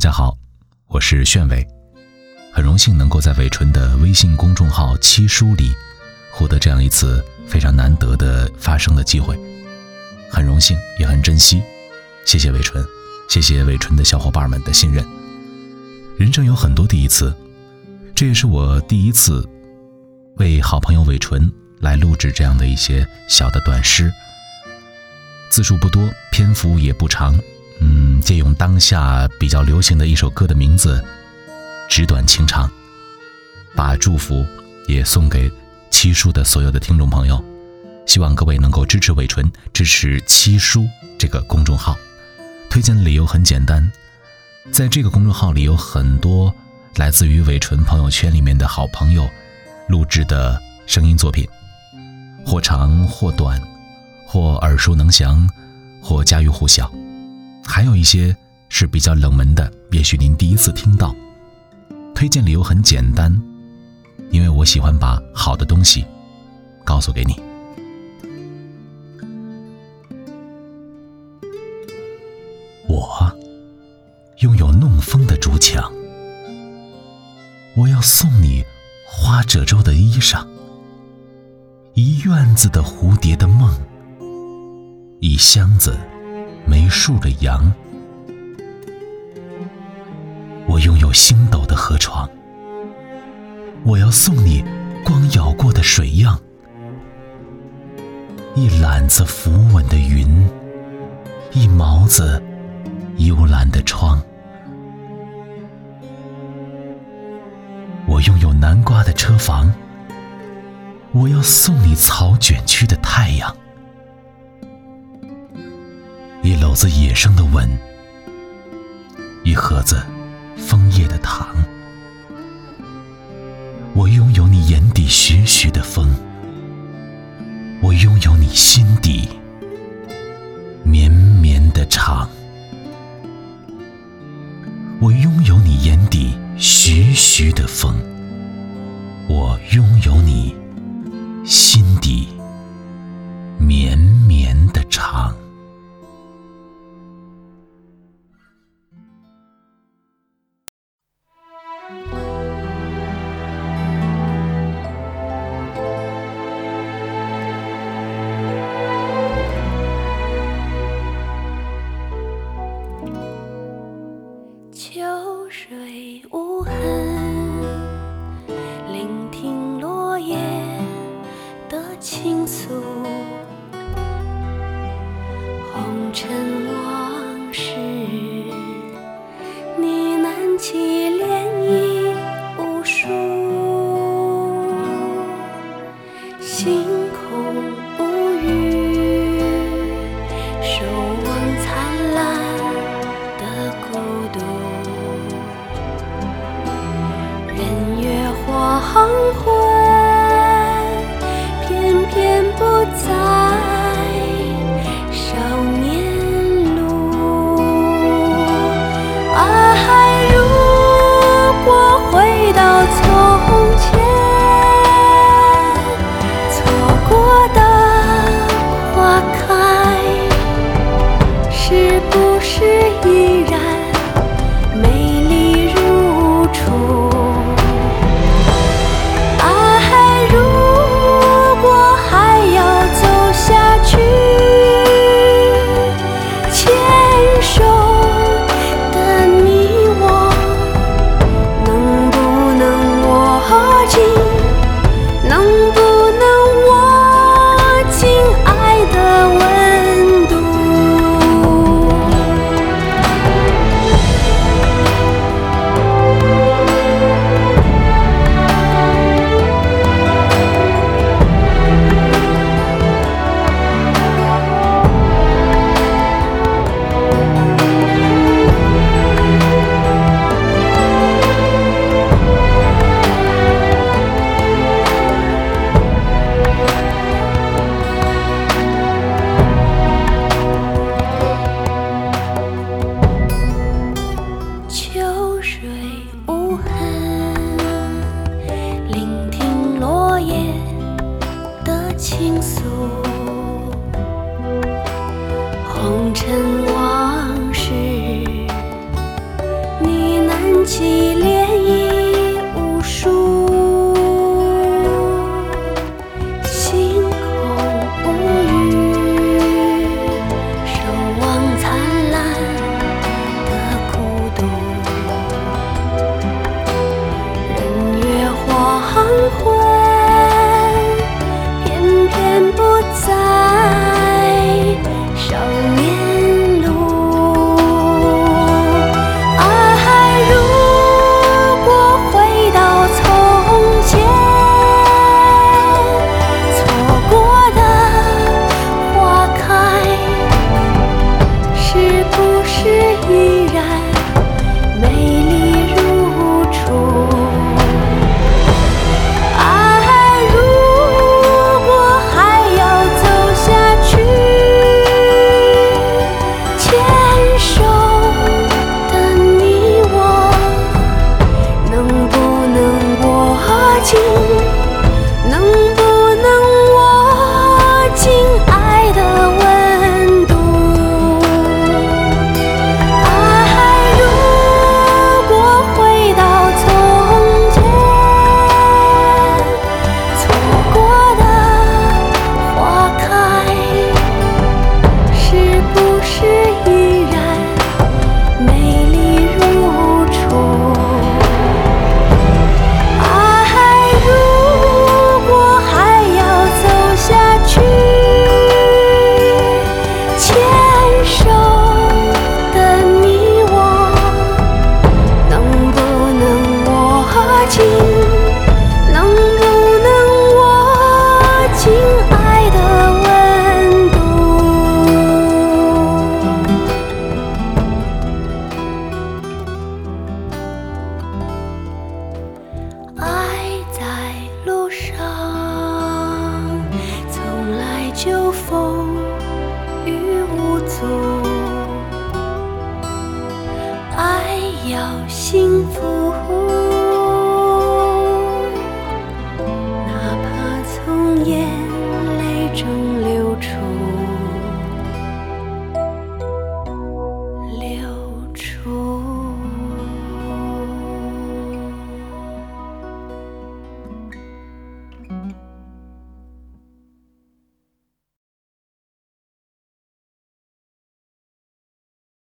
大家好，我是炫伟，很荣幸能够在伟纯的微信公众号“七书”里获得这样一次非常难得的发声的机会，很荣幸也很珍惜，谢谢伟纯，谢谢伟纯的小伙伴们的信任。人生有很多第一次，这也是我第一次为好朋友伟纯来录制这样的一些小的短诗，字数不多，篇幅也不长。嗯，借用当下比较流行的一首歌的名字，纸短情长，把祝福也送给七叔的所有的听众朋友，希望各位能够支持伟纯，支持七叔这个公众号。推荐的理由很简单，在这个公众号里有很多来自于伟纯朋友圈里面的好朋友录制的声音作品，或长或短，或耳熟能详，或家喻户晓。还有一些是比较冷门的，也许您第一次听到。推荐理由很简单，因为我喜欢把好的东西告诉给你。我拥有弄风的竹墙，我要送你花褶皱的衣裳，一院子的蝴蝶的梦，一箱子。没数的羊，我拥有星斗的河床。我要送你光咬过的水样，一揽子浮稳的云，一毛子幽蓝的窗。我拥有南瓜的车房。我要送你草卷曲的太阳。一篓子野生的吻，一盒子枫叶的糖。我拥有你眼底徐徐的风，我拥有你心底绵绵的长。我拥有你眼底徐徐的风，在倾诉。要幸福，